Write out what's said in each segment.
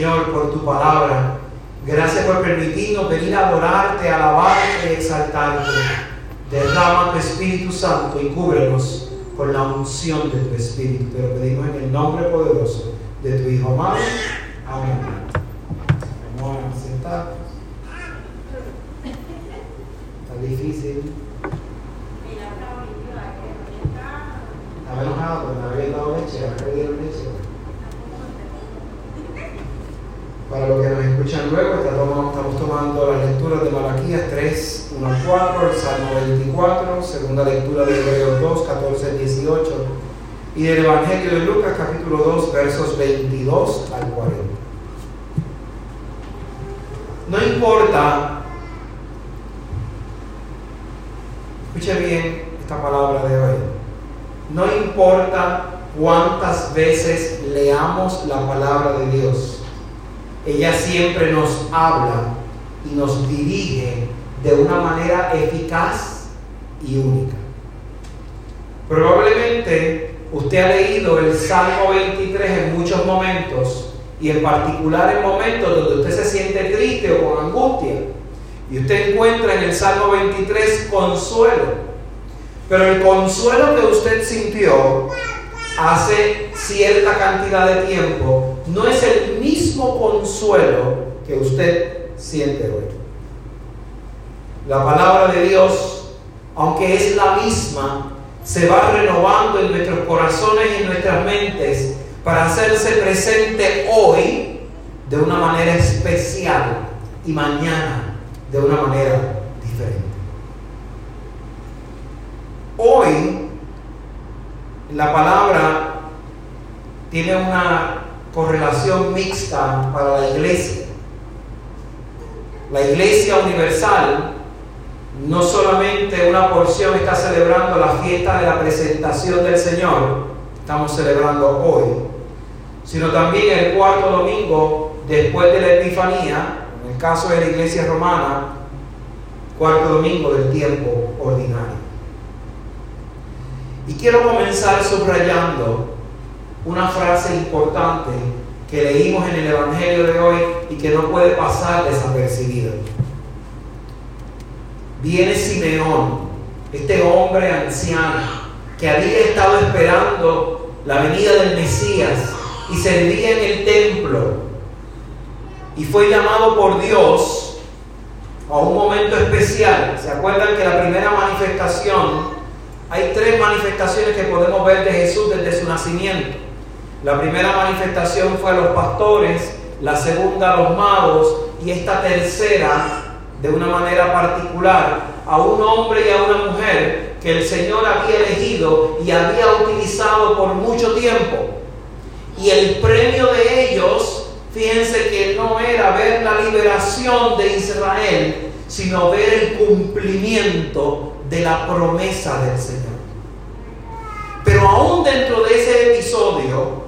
Señor, por tu palabra. Gracias por permitirnos venir a adorarte, alabarte y exaltarte. Derrama tu Espíritu Santo y cúbrenos con la unción de tu Espíritu. Te lo pedimos en el nombre poderoso de tu Hijo amado. Amén. Vamos a sentar. Está difícil. Está enojado, me había dado leche, ahora le leche. Para los que nos escuchan luego, estamos tomando las lecturas de Malaquías 3, 1 al 4, el Salmo 24, segunda lectura de Hebreos 2, 14 al 18, y del Evangelio de Lucas capítulo 2, versos 22 al 40. No importa, escuche bien esta palabra de hoy, no importa cuántas veces leamos la palabra de Dios, ella siempre nos habla y nos dirige de una manera eficaz y única. Probablemente usted ha leído el Salmo 23 en muchos momentos y en particular en momentos donde usted se siente triste o con angustia. Y usted encuentra en el Salmo 23 consuelo. Pero el consuelo que usted sintió hace cierta cantidad de tiempo no es el mismo consuelo que usted siente hoy. La palabra de Dios, aunque es la misma, se va renovando en nuestros corazones y en nuestras mentes para hacerse presente hoy de una manera especial y mañana de una manera diferente. Hoy la palabra tiene una correlación mixta para la iglesia. La iglesia universal no solamente una porción está celebrando la fiesta de la presentación del Señor, estamos celebrando hoy, sino también el cuarto domingo después de la Epifanía, en el caso de la iglesia romana, cuarto domingo del tiempo ordinario. Y quiero comenzar subrayando una frase importante que leímos en el Evangelio de hoy y que no puede pasar desapercibida. Viene Simeón, este hombre anciano que había estado esperando la venida del Mesías y servía en el templo y fue llamado por Dios a un momento especial. ¿Se acuerdan que la primera manifestación hay tres manifestaciones que podemos ver de Jesús desde su nacimiento. La primera manifestación fue a los pastores, la segunda a los magos y esta tercera, de una manera particular, a un hombre y a una mujer que el Señor había elegido y había utilizado por mucho tiempo. Y el premio de ellos, fíjense que no era ver la liberación de Israel, sino ver el cumplimiento de la promesa del Señor. Pero aún dentro de ese episodio,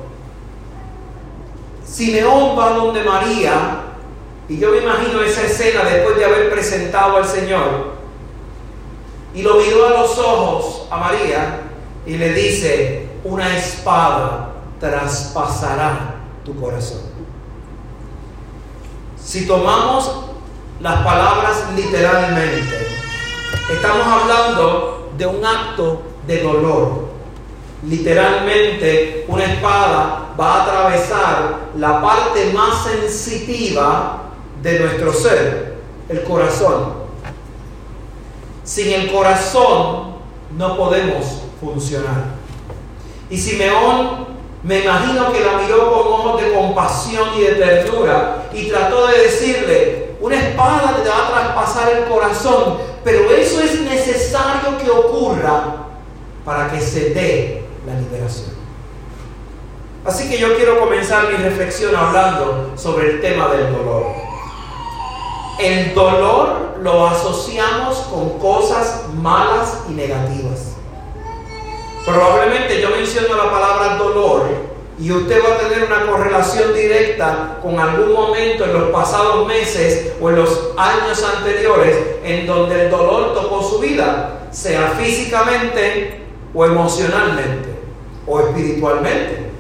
Simeón va donde María, y yo me imagino esa escena después de haber presentado al Señor, y lo miró a los ojos a María y le dice, una espada traspasará tu corazón. Si tomamos las palabras literalmente, estamos hablando de un acto de dolor. Literalmente, una espada va a atravesar la parte más sensitiva de nuestro ser, el corazón. Sin el corazón no podemos funcionar. Y Simeón me imagino que la miró con ojos de compasión y de ternura y trató de decirle, una espada te va a traspasar el corazón, pero eso es necesario que ocurra para que se dé la liberación. Así que yo quiero comenzar mi reflexión hablando sobre el tema del dolor. El dolor lo asociamos con cosas malas y negativas. Probablemente yo menciono la palabra dolor y usted va a tener una correlación directa con algún momento en los pasados meses o en los años anteriores en donde el dolor tocó su vida, sea físicamente o emocionalmente o espiritualmente.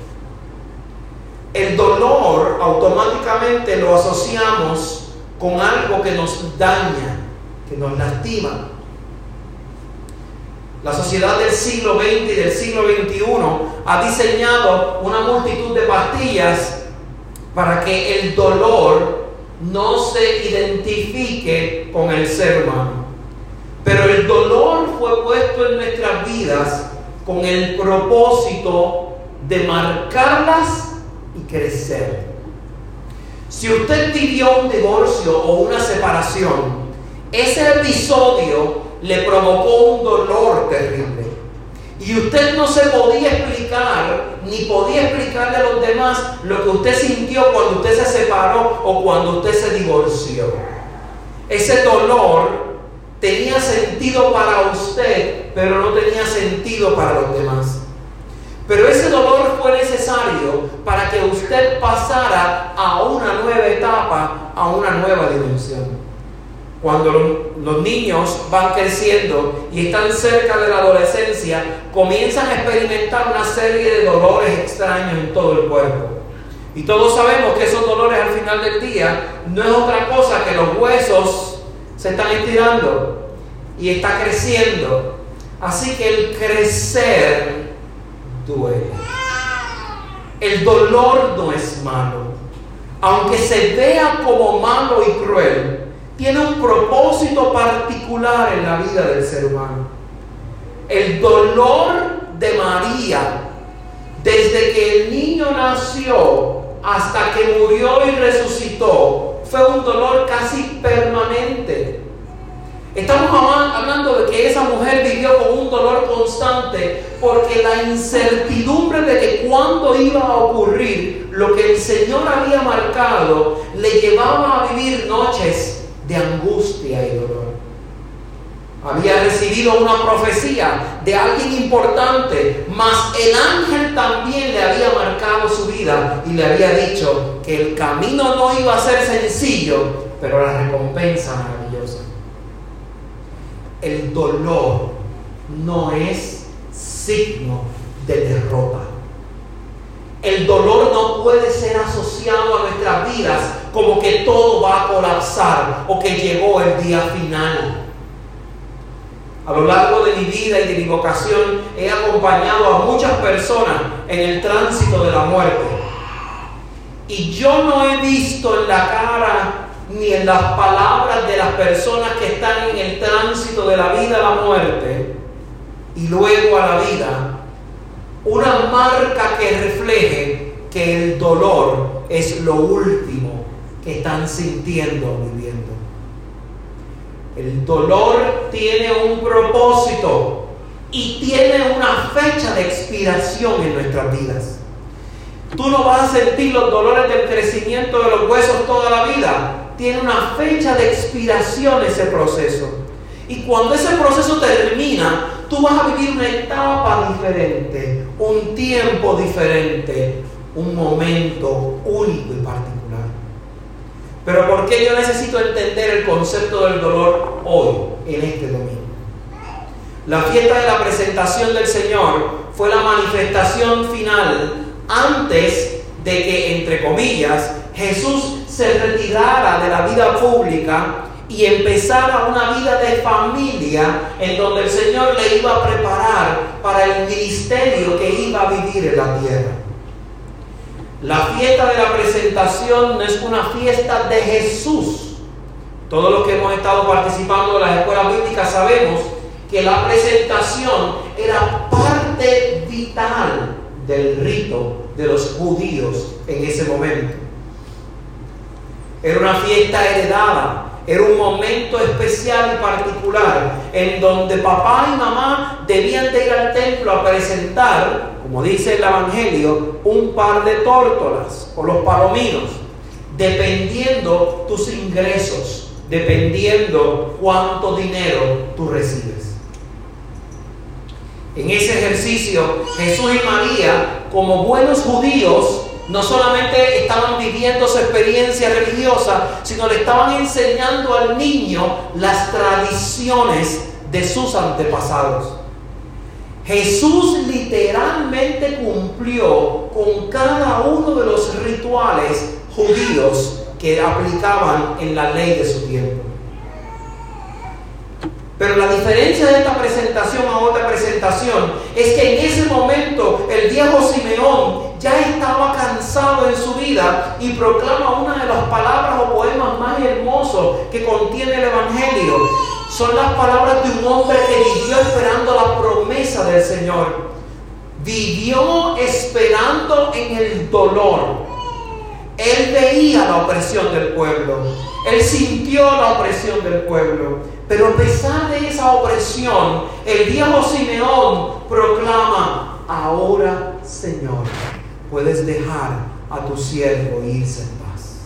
El dolor automáticamente lo asociamos con algo que nos daña, que nos lastima. La sociedad del siglo XX y del siglo XXI ha diseñado una multitud de pastillas para que el dolor no se identifique con el ser humano. Pero el dolor fue puesto en nuestras vidas con el propósito de marcarlas y crecer. Si usted vivió un divorcio o una separación, ese episodio le provocó un dolor terrible. Y usted no se podía explicar, ni podía explicarle a los demás lo que usted sintió cuando usted se separó o cuando usted se divorció. Ese dolor tenía sentido para usted, pero no tenía sentido para los demás. Pero ese dolor fue necesario para que usted pasara a una nueva etapa, a una nueva dimensión. Cuando los niños van creciendo y están cerca de la adolescencia, comienzan a experimentar una serie de dolores extraños en todo el cuerpo. Y todos sabemos que esos dolores al final del día no es otra cosa que los huesos se están estirando y está creciendo. Así que el crecer duele. El dolor no es malo. Aunque se vea como malo y cruel, tiene un propósito particular en la vida del ser humano. El dolor de María, desde que el niño nació hasta que murió y resucitó, fue un dolor casi permanente. Estamos hablando de que esa mujer vivió con un dolor constante porque la incertidumbre de que cuándo iba a ocurrir lo que el Señor había marcado le llevaba a vivir noches de angustia y dolor. Había recibido una profecía de alguien importante, mas el ángel también le había marcado su vida y le había dicho que el camino no iba a ser sencillo, pero la recompensa. El dolor no es signo de derrota. El dolor no puede ser asociado a nuestras vidas como que todo va a colapsar o que llegó el día final. A lo largo de mi vida y de mi vocación he acompañado a muchas personas en el tránsito de la muerte. Y yo no he visto en la cara ni en las palabras de las personas que están en el tránsito de la vida a la muerte y luego a la vida una marca que refleje que el dolor es lo último que están sintiendo o viviendo. El dolor tiene un propósito y tiene una fecha de expiración en nuestras vidas. Tú no vas a sentir los dolores del crecimiento de los huesos toda la vida. Tiene una fecha de expiración ese proceso. Y cuando ese proceso termina, tú vas a vivir una etapa diferente, un tiempo diferente, un momento único y particular. Pero ¿por qué yo necesito entender el concepto del dolor hoy, en este domingo? La fiesta de la presentación del Señor fue la manifestación final antes de que, entre comillas, Jesús se retirara de la vida pública y empezara una vida de familia en donde el Señor le iba a preparar para el ministerio que iba a vivir en la tierra. La fiesta de la presentación no es una fiesta de Jesús. Todos los que hemos estado participando en las escuelas bíblicas sabemos que la presentación era parte vital del rito de los judíos en ese momento. Era una fiesta heredada, era un momento especial y particular en donde papá y mamá debían de ir al templo a presentar como dice el Evangelio, un par de tórtolas o los palominos, dependiendo tus ingresos, dependiendo cuánto dinero tú recibes. En ese ejercicio, Jesús y María, como buenos judíos, no solamente estaban viviendo su experiencia religiosa, sino le estaban enseñando al niño las tradiciones de sus antepasados. Jesús literalmente cumplió con cada uno de los rituales judíos que aplicaban en la ley de su tiempo. Pero la diferencia de esta presentación a otra presentación es que en ese momento el viejo Simeón ya estaba cansado en su vida y proclama una de las palabras o poemas más hermosos que contiene el Evangelio. Son las palabras de un hombre que vivió esperando la promesa del Señor. Vivió esperando en el dolor. Él veía la opresión del pueblo. Él sintió la opresión del pueblo. Pero a pesar de esa opresión, el viejo Simeón proclama, puedes dejar a tu siervo irse en paz.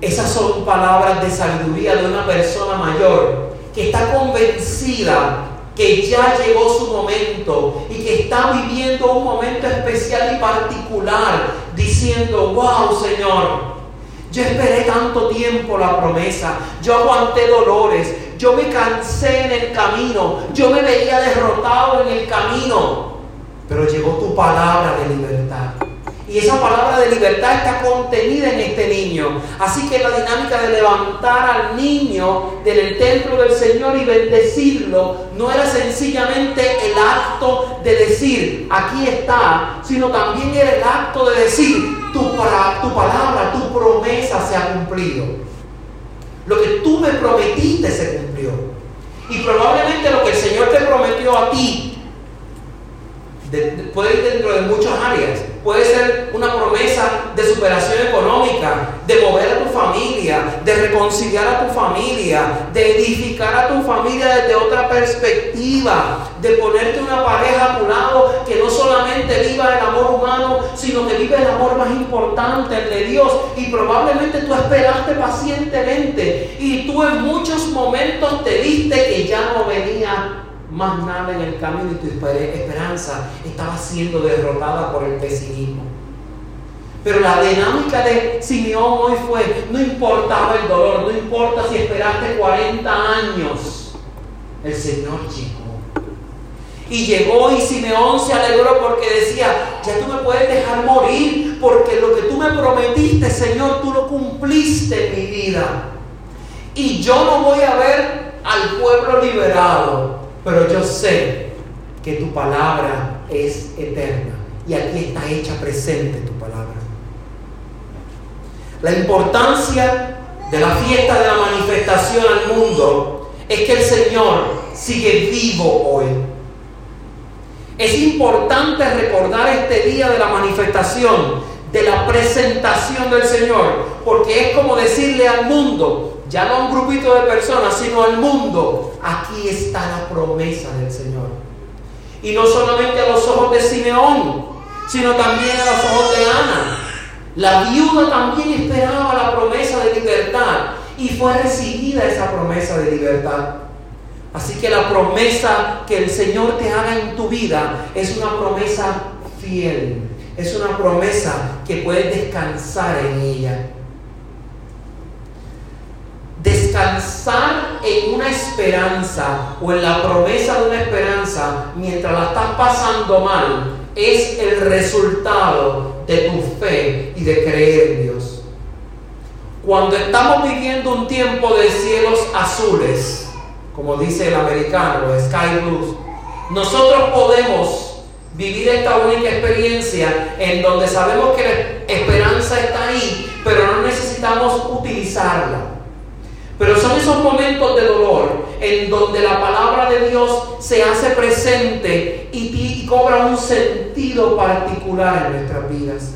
Esas son palabras de sabiduría de una persona mayor que está convencida que ya llegó su momento y que está viviendo un momento especial y particular, diciendo, wow Señor, yo esperé tanto tiempo la promesa, yo aguanté dolores, yo me cansé en el camino, yo me veía derrotado en el camino, pero llegó tu palabra de libertad. Y esa palabra de libertad está contenida en este niño. Así que la dinámica de levantar al niño del templo del Señor y bendecirlo no era sencillamente el acto de decir, aquí está, sino también era el acto de decir, tu, tu palabra, tu promesa se ha cumplido. Lo que tú me prometiste se cumplió. Y probablemente lo que el Señor te prometió a ti puede ir dentro de muchas áreas. Puede ser una promesa de superación económica, de mover a tu familia, de reconciliar a tu familia, de edificar a tu familia desde otra perspectiva, de ponerte una pareja a tu lado que no solamente viva el amor humano, sino que vive el amor más importante, el de Dios. Y probablemente tú esperaste pacientemente y tú en muchos momentos te diste que más nada en el camino y tu esperanza estaba siendo derrotada por el pesimismo. Pero la dinámica de Simeón hoy fue, no importaba el dolor, no importa si esperaste 40 años, el Señor llegó. Y llegó y Simeón se alegró porque decía, ya tú me puedes dejar morir porque lo que tú me prometiste, Señor, tú lo cumpliste en mi vida. Y yo no voy a ver al pueblo liberado, pero yo sé que tu palabra es eterna y aquí está hecha presente tu palabra. La importancia de la fiesta de la manifestación al mundo es que el Señor sigue vivo hoy. Es importante recordar este día de la manifestación, de la presentación del Señor, porque es como decirle al mundo, ya no a un grupito de personas, sino al mundo, aquí está la promesa del Señor. Y no solamente a los ojos de Simeón, sino también a los ojos de Ana. La viuda también esperaba la promesa de libertad y fue recibida esa promesa de libertad. Así que la promesa que el Señor te haga en tu vida es una promesa fiel, es una promesa que puedes descansar en ella descansar en una esperanza o en la promesa de una esperanza mientras la estás pasando mal es el resultado de tu fe y de creer en Dios. Cuando estamos viviendo un tiempo de cielos azules, como dice el americano, Sky Blues, nosotros podemos vivir esta única experiencia en donde sabemos que la esperanza está ahí, pero no necesitamos utilizarla. Pero son esos momentos de dolor en donde la palabra de Dios se hace presente y, cobra un sentido particular en nuestras vidas.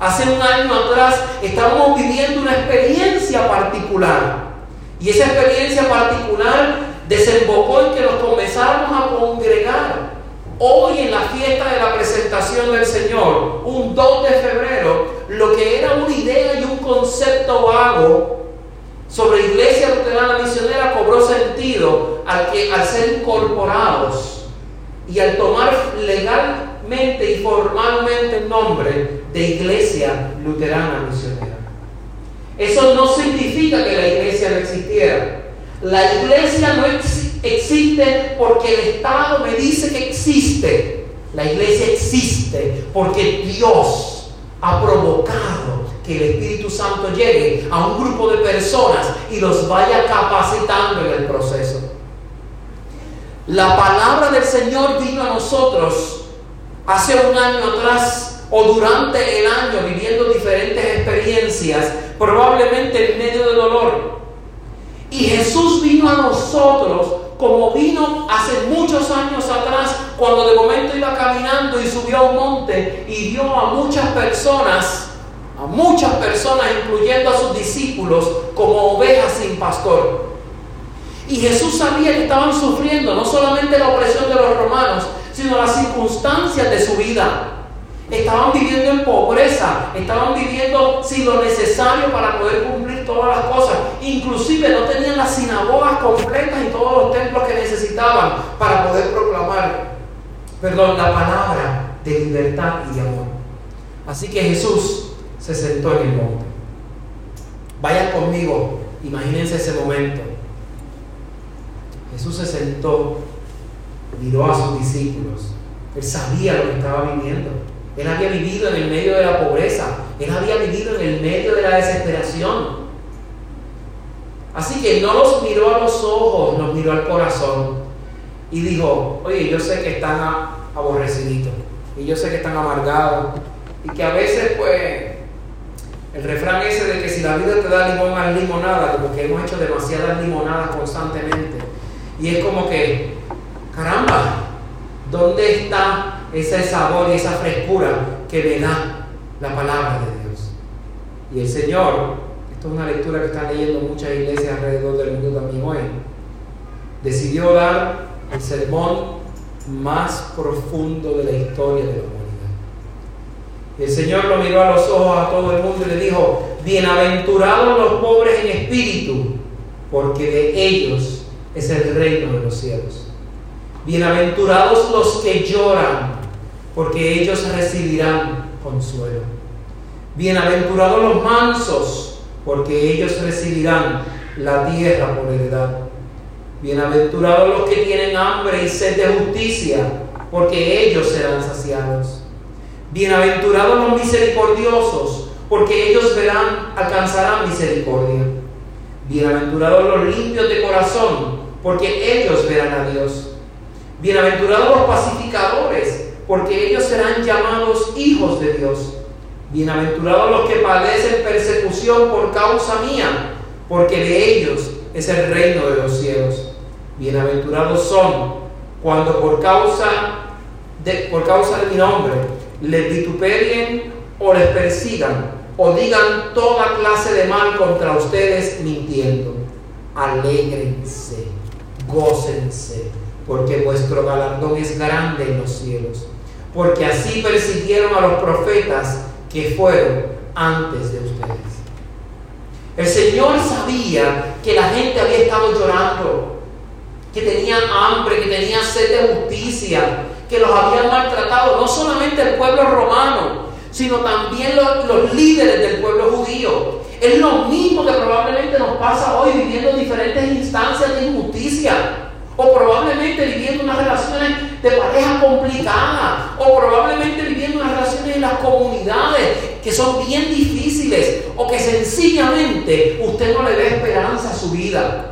Hace un año atrás estábamos viviendo una experiencia particular y esa experiencia particular desembocó en que nos comenzáramos a congregar. Hoy en la fiesta de la presentación del Señor, un 2 de febrero, lo que era una idea y un concepto vago sobre Iglesia Luterana Misionera cobró sentido al, que, ser incorporados y al tomar legalmente y formalmente el nombre de Iglesia Luterana Misionera. Eso no significa que la iglesia no existiera. La iglesia no existe porque el Estado me dice que existe. La iglesia existe porque Dios ha provocado que el Espíritu Santo llegue a un grupo de personas y los vaya capacitando en el proceso. La palabra del Señor vino a nosotros hace un año atrás o durante el año viviendo diferentes experiencias, probablemente en medio de dolor. Y Jesús vino a nosotros como vino hace muchos años atrás, cuando de momento iba caminando y subió a un monte y vio a muchas personas, muchas personas, incluyendo a sus discípulos, como ovejas sin pastor. Y Jesús sabía que estaban sufriendo no solamente la opresión de los romanos, sino las circunstancias de su vida. Estaban viviendo en pobreza, estaban viviendo sin lo necesario para poder cumplir todas las cosas. Inclusive no tenían las sinagogas completas y todos los templos que necesitaban para poder proclamar, perdón, la palabra de libertad y de amor. Así que Jesús se sentó en el monte. Vayan conmigo, imagínense ese momento. Jesús se sentó, miró a sus discípulos. Él sabía lo que estaba viviendo. Él había vivido en el medio de la pobreza. Él había vivido en el medio de la desesperación. Así que no los miró a los ojos, los miró al corazón. Y dijo, oye, yo sé que están aborreciditos. Y yo sé que están amargados. Y que a veces, pues, el refrán ese de que si la vida te da limón al limonada, como que hemos hecho demasiadas limonadas constantemente. Y es como que, caramba, ¿dónde está ese sabor y esa frescura que me da la palabra de Dios. Y el Señor, esto es una lectura que están leyendo muchas iglesias alrededor del mundo también hoy, decidió dar el sermón más profundo de la historia de la. El Señor lo miró a los ojos a todo el mundo y le dijo, bienaventurados los pobres en espíritu, porque de ellos es el reino de los cielos. Bienaventurados los que lloran, porque ellos recibirán consuelo. Bienaventurados los mansos, porque ellos recibirán la tierra por heredad. Bienaventurados los que tienen hambre y sed de justicia, porque ellos serán saciados. Bienaventurados los misericordiosos, porque ellos verán, alcanzarán misericordia. Bienaventurados los limpios de corazón, porque ellos verán a Dios. Bienaventurados los pacificadores, porque ellos serán llamados hijos de Dios. Bienaventurados los que padecen persecución por causa mía, porque de ellos es el reino de los cielos. Bienaventurados son cuando por causa de, por causa de mi nombre les vituperien o les persigan o digan toda clase de mal contra ustedes mintiendo. Alégrense, gócense, porque vuestro galardón es grande en los cielos porque así persiguieron a los profetas que fueron antes de ustedes. El Señor sabía que la gente había estado llorando, que tenían hambre, que tenían sed de justicia, que los habían maltratado, no solamente el pueblo romano, sino también los, líderes del pueblo judío. Es lo mismo que probablemente nos pasa hoy viviendo diferentes instancias de injusticia. O probablemente viviendo unas relaciones de pareja complicadas. O probablemente viviendo unas relaciones en las comunidades que son bien difíciles. O que sencillamente usted no le dé esperanza a su vida.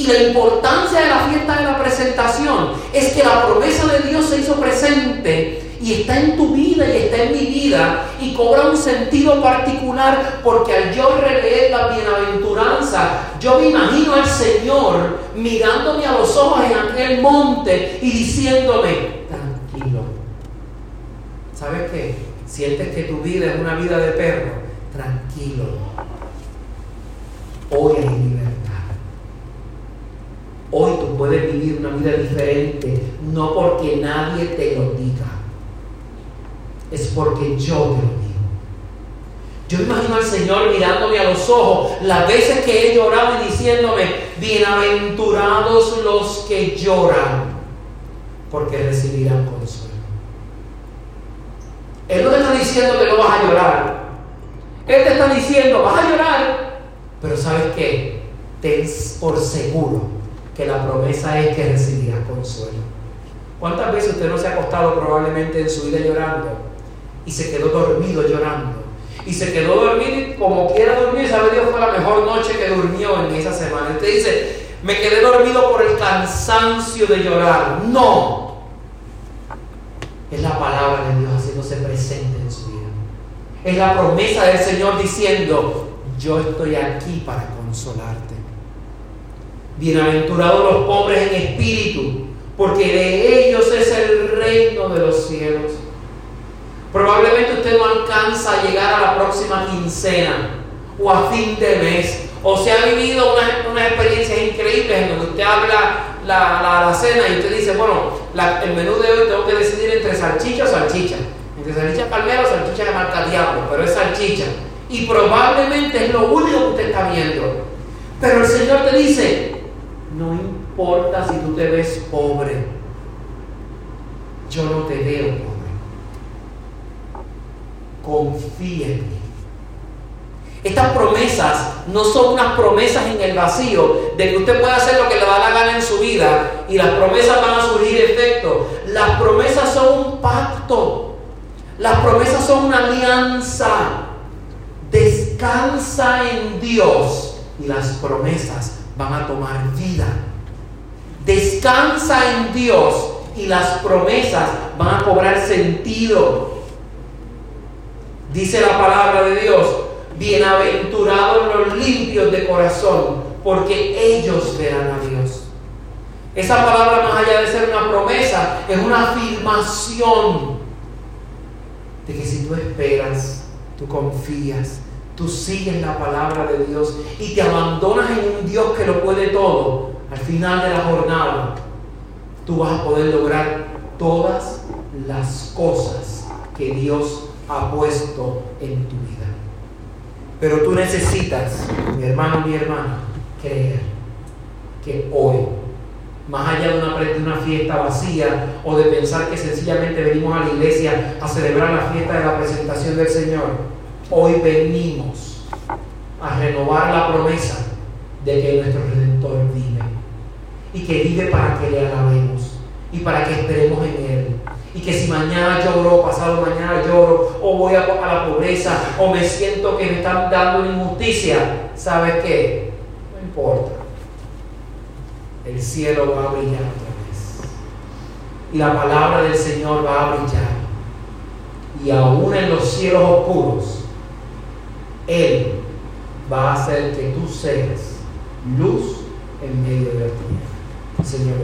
Y la importancia de la fiesta de la presentación es que la promesa de Dios se hizo presente y está en tu vida y está en mi vida y cobra un sentido particular porque al yo releer la bienaventuranza, yo me imagino al Señor mirándome a los ojos en aquel monte y diciéndome, tranquilo. ¿Sabes qué? Sientes que tu vida es una vida de perro, tranquilo. Hoy hay libertad. Puedes vivir una vida diferente, no porque nadie te lo diga es porque yo te lo digo. Yo imagino al Señor mirándome a los ojos las veces que he llorado y diciéndome, bienaventurados los que lloran, porque recibirán consuelo. Él no te está diciendo que no vas a llorar. Él te está diciendo, vas a llorar, pero ¿sabes qué? Ten por seguro que la promesa es que recibirás consuelo. ¿Cuántas veces usted no se ha acostado probablemente en su vida llorando y se quedó dormido llorando? Y se quedó dormido como quiera dormir, sabe Dios fue la mejor noche que durmió en esa semana. Usted dice, me quedé dormido por el cansancio de llorar. No. Es la palabra de Dios haciéndose presente en su vida. Es la promesa del Señor diciendo, yo estoy aquí para consolarte. Bienaventurados los pobres en espíritu, porque de ellos es el reino de los cielos. Probablemente usted no alcanza a llegar a la próxima quincena o a fin de mes, o se ha vivido unas una experiencias increíbles en donde usted habla la, la, cena y usted dice, bueno, el menú de hoy tengo que decidir entre salchicha o salchicha, entre salchicha palmera o salchicha de marca diablo, pero es salchicha. Y probablemente es lo único que usted está viendo. Pero el Señor te dice, no importa si tú te ves pobre, yo no te veo pobre. Confía en mí. Estas promesas no son unas promesas en el vacío de que usted pueda hacer lo que le da la gana en su vida y las promesas van a surgir efecto. Las promesas son un pacto. Las promesas son una alianza. Descansa en Dios y las promesas van a tomar vida. Descansa en Dios y las promesas van a cobrar sentido. Dice la palabra de Dios, bienaventurados los limpios de corazón, porque ellos verán a Dios. Esa palabra, más allá de ser una promesa, es una afirmación de que si tú esperas, tú confías, tú sigues la palabra de Dios y te abandonas en un Dios que lo puede todo, al final de la jornada, tú vas a poder lograr todas las cosas que Dios ha puesto en tu vida. Pero tú necesitas, mi hermano, mi hermana, creer que hoy, más allá de una, de una fiesta vacía o de pensar que sencillamente venimos a la iglesia a celebrar la fiesta de la presentación del Señor, hoy venimos a renovar la promesa de que nuestro Redentor vive y que vive para que le alabemos y para que esperemos en Él y que si mañana lloro, pasado mañana lloro, o voy a, la pobreza, o me siento que me están dando una injusticia, ¿sabes qué? No importa. El cielo va a brillar otra vez. Y la palabra del Señor va a brillar. Y aún en los cielos oscuros, Él va a hacer que tú seas luz en medio de la tierra. Señor,